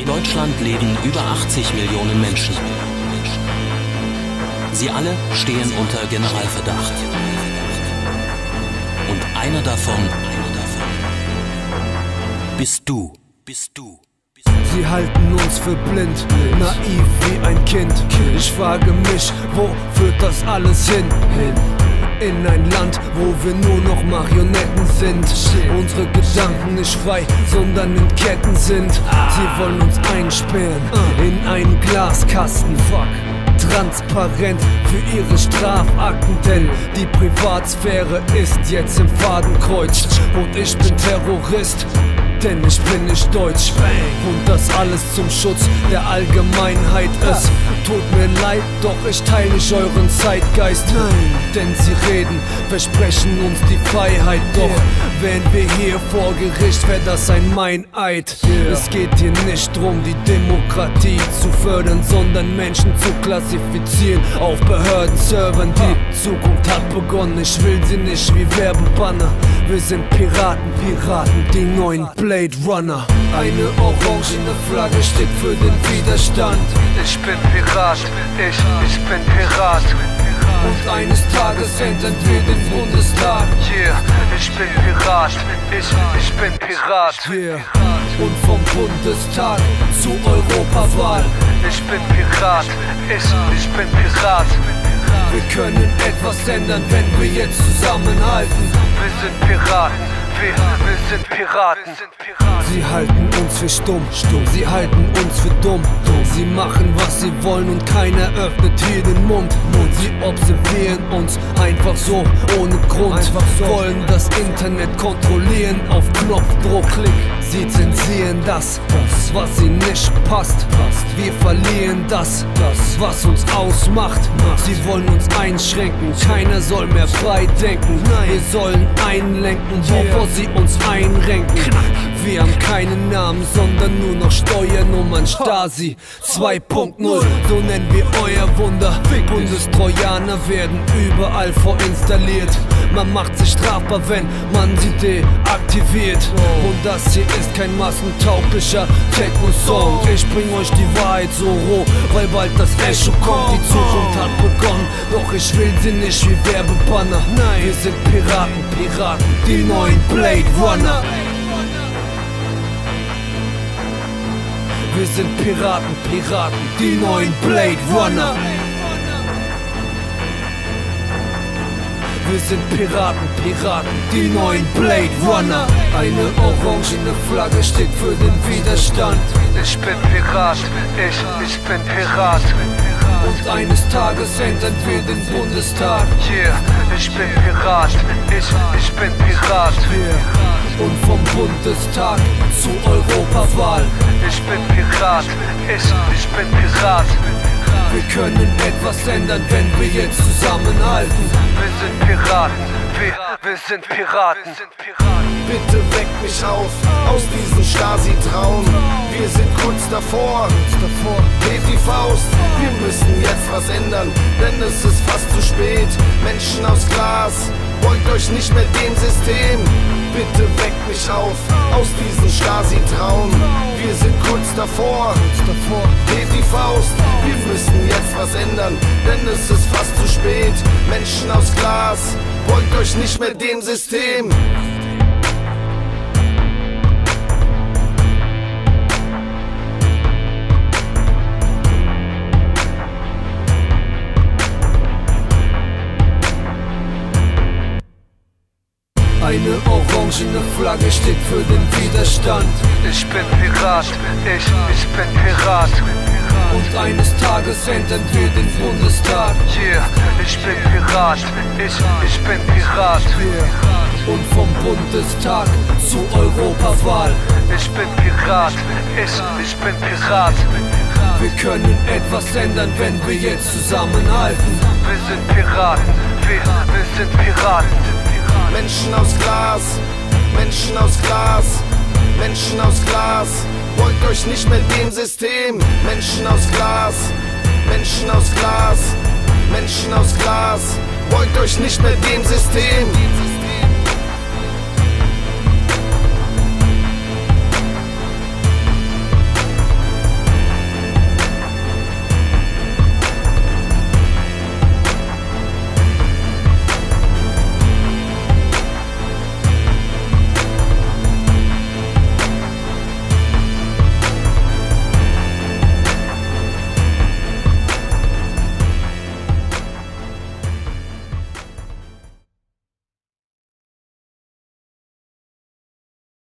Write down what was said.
In Deutschland leben über 80 Millionen Menschen. Sie alle stehen unter Generalverdacht. Und einer davon, bist du, bist du. Sie halten uns für blind, naiv wie ein Kind. Ich frage mich, wo führt das alles hin? In ein Land, wo wir nur noch Marionetten sind. Unsere Gedanken nicht frei, sondern in Ketten sind. Sie wollen uns einsperren in einen Glaskasten. Fuck transparent für ihre Strafakten, denn die Privatsphäre ist jetzt im Fadenkreuz und ich bin Terrorist. Denn ich bin nicht deutsch und das alles zum Schutz der Allgemeinheit. Es tut mir leid, doch ich teile nicht euren Zeitgeist. Denn sie reden, versprechen uns die Freiheit. Doch wären wir hier vor Gericht, wäre das ein Meineid. Es geht hier nicht drum, die Demokratie zu fördern, sondern Menschen zu klassifizieren auf Behördenservern. Die Zukunft hat begonnen, ich will sie nicht wie Werbebanner. Wir sind Piraten, Piraten, die neuen Blade Runner. Eine orangene Flagge steht für den Widerstand. Ich bin Pirat, ich, ich bin Pirat. Und eines Tages enden wir den Bundestag. Yeah, ich bin Pirat, ich, ich bin Pirat. Yeah. Und vom Bundestag zur Europawahl. Ich bin Pirat, ich, ich bin Pirat. Wir können etwas ändern, wenn wir jetzt zusammenhalten. Wir sind Piraten, wir, wir sind Piraten. Sie halten uns für stumm, stumm. Sie halten uns für dumm, dumm. Sie machen, was sie wollen und keiner öffnet hier den Mund. Mund. Sie observieren uns einfach so, ohne Grund. Einfach so. Wollen das Internet kontrollieren auf Knopfdruck. Klick. Sie zensieren das, das, was ihnen nicht passt. Wir verlieren das, das, was uns ausmacht. Sie wollen uns einschränken, keiner soll mehr frei denken. Wir sollen einlenken, bevor sie uns einrenken. Wir haben keinen Namen, sondern nur noch Steuernummern Stasi 2.0, so nennen wir euer Wunder Bundestrojaner werden überall vorinstalliert Man macht sich strafbar, wenn man sie deaktiviert Und das hier ist kein massentauglicher Techno-Song Ich bring euch die Wahrheit so roh, weil bald das Echo kommt. Die Zukunft hat begonnen, doch ich will sie nicht wie Werbebanner. Nein, wir sind Piraten, Piraten, die neuen Blade Runner. Wir sind Piraten, Piraten, die neuen Blade Runner. Wir sind Piraten, Piraten, die neuen Blade Runner. Eine orangene Flagge steht für den Widerstand. Ich bin Pirat, ich, ich bin Pirat. Und eines Tages enden wir den Bundestag. Yeah, ich bin Pirat, ich, ich bin Pirat. Yeah. Und vom Bundestag zur Europawahl. Ich bin Pirat, ich, ich bin Pirat. Wir können etwas ändern, wenn wir jetzt zusammenhalten. Wir sind Piraten, wir, wir sind Piraten. Bitte weck mich auf aus diesem Stasi-Traum. Wir sind kurz davor, hebt die Faust. Wir müssen jetzt was ändern, denn es ist fast zu spät. Menschen aus Glas, beugt euch nicht mehr dem System. Bitte weckt mich auf aus diesem Stasi-Traum. Wir sind kurz davor, hebt die Faust. Wir müssen jetzt was ändern, denn es ist fast zu spät. Menschen aus Glas, beugt euch nicht mehr dem System. Eine orangene Flagge steht für den Widerstand. Ich bin Pirat, ich, ich bin Pirat. Und eines Tages enden wir den Bundestag. Yeah, ich bin Pirat, ich, ich bin Pirat. Yeah. Und vom Bundestag zur Europawahl. Ich bin Pirat, ich, ich bin Pirat. Wir können etwas ändern, wenn wir jetzt zusammenhalten. Wir sind Piraten, wir, wir sind Piraten. Menschen aus Glas, Menschen aus Glas, Menschen aus Glas. Beugt euch nicht mehr dem System. Menschen aus Glas, Menschen aus Glas, Menschen aus Glas. Beugt euch nicht mehr dem System.